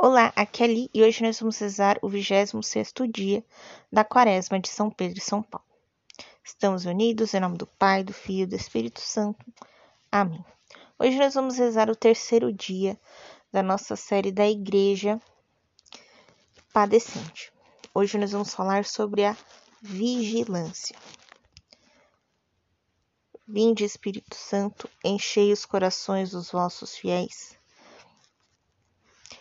Olá, aqui é Ali e hoje nós vamos rezar o 26º dia da Quaresma de São Pedro e São Paulo. Estamos unidos em nome do Pai, do Filho e do Espírito Santo. Amém. Hoje nós vamos rezar o terceiro dia da nossa série da Igreja Padecente. Hoje nós vamos falar sobre a vigilância. Vinde, Espírito Santo, enchei os corações dos vossos fiéis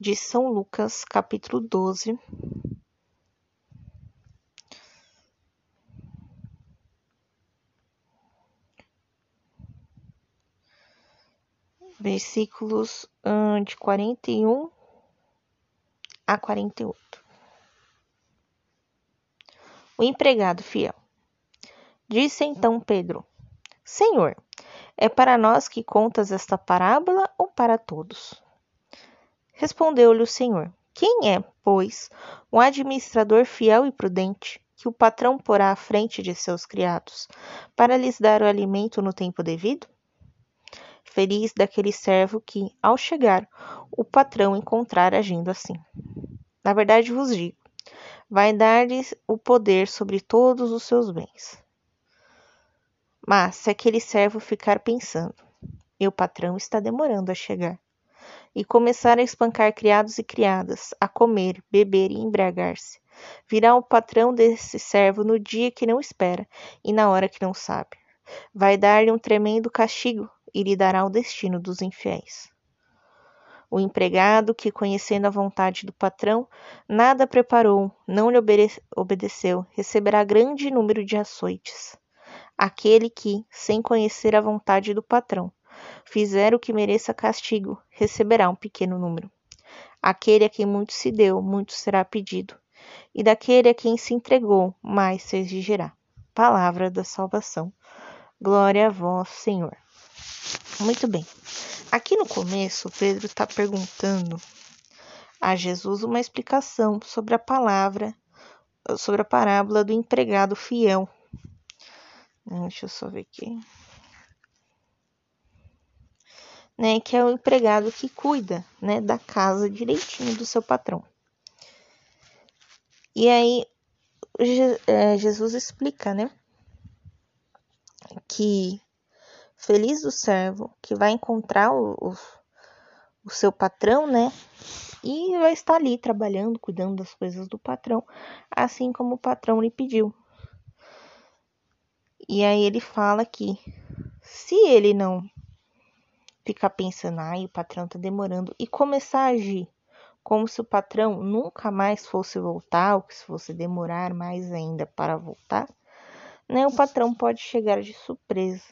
de São Lucas, capítulo 12. Versículos hum, de 41 a 48. O empregado fiel. Disse então Pedro: Senhor, é para nós que contas esta parábola ou para todos? Respondeu-lhe o Senhor: Quem é, pois, um administrador fiel e prudente, que o patrão porá à frente de seus criados, para lhes dar o alimento no tempo devido? Feliz daquele servo que, ao chegar, o patrão encontrar agindo assim. Na verdade vos digo, vai dar-lhes o poder sobre todos os seus bens. Mas se aquele servo ficar pensando, meu patrão está demorando a chegar, e começar a espancar criados e criadas, a comer, beber e embriagar-se. Virá o patrão desse servo no dia que não espera e na hora que não sabe. Vai dar-lhe um tremendo castigo e lhe dará o destino dos infiéis. O empregado, que conhecendo a vontade do patrão, nada preparou, não lhe obedeceu, receberá grande número de açoites. Aquele que, sem conhecer a vontade do patrão, fizer o que mereça castigo, receberá um pequeno número. Aquele a quem muito se deu, muito será pedido, e daquele a quem se entregou, mais se exigirá. Palavra da salvação. Glória a vós, Senhor. Muito bem. Aqui no começo, Pedro está perguntando a Jesus uma explicação sobre a palavra, sobre a parábola do empregado fiel. Deixa eu só ver aqui né, que é o empregado que cuida, né, da casa direitinho do seu patrão. E aí é, Jesus explica, né, que feliz do servo que vai encontrar o, o, o seu patrão, né, e vai estar ali trabalhando, cuidando das coisas do patrão, assim como o patrão lhe pediu. E aí ele fala que se ele não ficar pensando, ai, o patrão tá demorando, e começar a agir como se o patrão nunca mais fosse voltar, ou que se fosse demorar mais ainda para voltar, né, o patrão pode chegar de surpresa.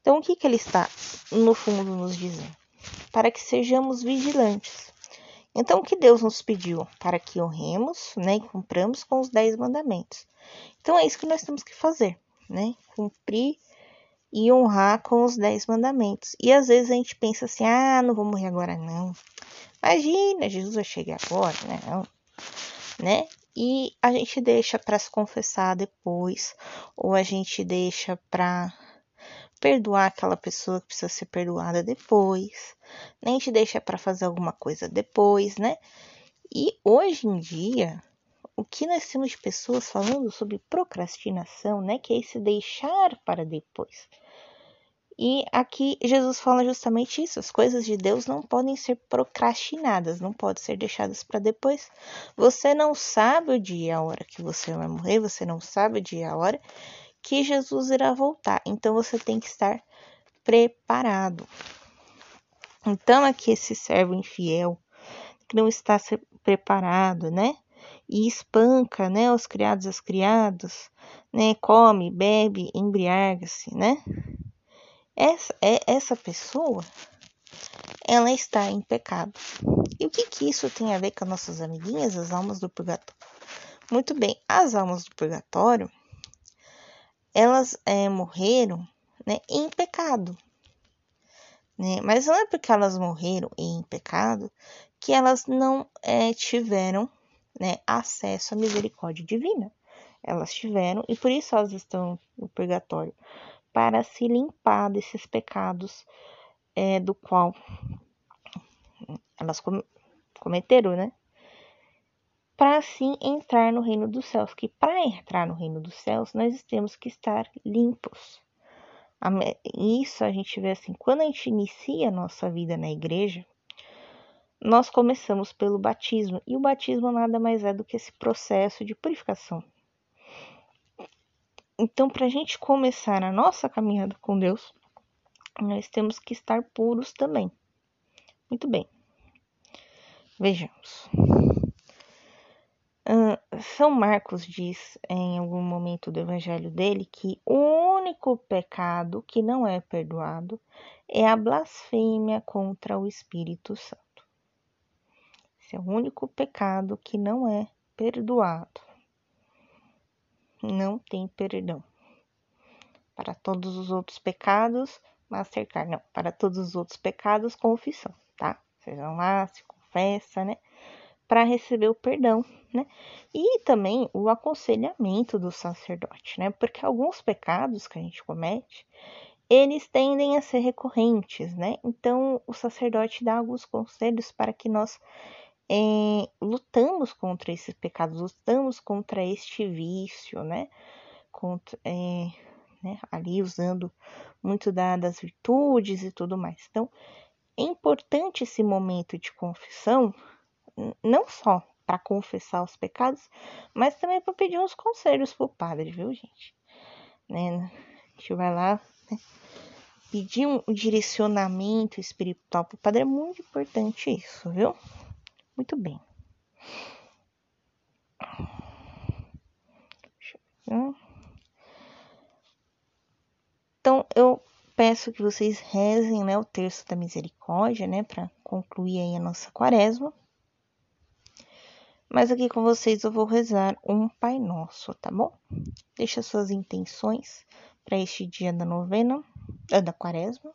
Então, o que, que ele está, no fundo, nos dizendo? Para que sejamos vigilantes. Então, o que Deus nos pediu? Para que honremos né, e cumpramos com os dez mandamentos. Então, é isso que nós temos que fazer, né? Cumprir e honrar com os dez mandamentos. E às vezes a gente pensa assim, ah, não vou morrer agora não. Imagina, Jesus vai chegar agora? Não, né? E a gente deixa para se confessar depois, ou a gente deixa para perdoar aquela pessoa que precisa ser perdoada depois, né? a gente deixa para fazer alguma coisa depois, né? E hoje em dia, o que nós temos de pessoas falando sobre procrastinação, né? Que é esse deixar para depois. E aqui Jesus fala justamente isso: as coisas de Deus não podem ser procrastinadas, não podem ser deixadas para depois. Você não sabe o dia e a hora que você vai morrer, você não sabe o dia e a hora que Jesus irá voltar. Então você tem que estar preparado. Então aqui esse servo infiel que não está preparado, né? e espanca, né, os criados as criadas, né, come, bebe, embriaga-se, né? Essa, é, essa pessoa ela está em pecado. E o que, que isso tem a ver com as nossas amiguinhas, as almas do purgatório? Muito bem, as almas do purgatório, elas é, morreram né, em pecado. Né? Mas não é porque elas morreram em pecado que elas não é, tiveram né, acesso à misericórdia divina. Elas tiveram, e por isso elas estão no purgatório para se limpar desses pecados é, do qual elas cometeram, né? Para assim entrar no reino dos céus. Que para entrar no reino dos céus nós temos que estar limpos. Isso a gente vê assim, quando a gente inicia a nossa vida na igreja, nós começamos pelo batismo, e o batismo nada mais é do que esse processo de purificação. Então, para a gente começar a nossa caminhada com Deus, nós temos que estar puros também. Muito bem. Vejamos. São Marcos diz em algum momento do evangelho dele que o único pecado que não é perdoado é a blasfêmia contra o Espírito Santo. Esse é o único pecado que não é perdoado. Não tem perdão. Para todos os outros pecados, Mastercard, não. Para todos os outros pecados, confissão, tá? Vocês vão lá, se confessa, né? Para receber o perdão, né? E também o aconselhamento do sacerdote, né? Porque alguns pecados que a gente comete, eles tendem a ser recorrentes, né? Então, o sacerdote dá alguns conselhos para que nós é, lutamos contra esses pecados, lutamos contra este vício, né? Contra, é, né? Ali usando muito da, das virtudes e tudo mais. Então, é importante esse momento de confissão, não só para confessar os pecados, mas também para pedir uns conselhos pro padre, viu, gente? Né? A gente vai lá né? pedir um direcionamento espiritual pro padre, é muito importante isso, viu? Muito bem. Então, eu peço que vocês rezem né, o terço da misericórdia, né, para concluir aí a nossa quaresma. Mas aqui com vocês eu vou rezar um Pai Nosso, tá bom? Deixa suas intenções para este dia da novena, da quaresma.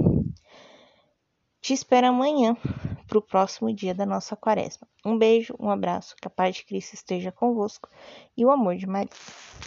Te espero amanhã para o próximo dia da nossa quaresma. Um beijo, um abraço, que a paz de Cristo esteja convosco e o amor de Maria.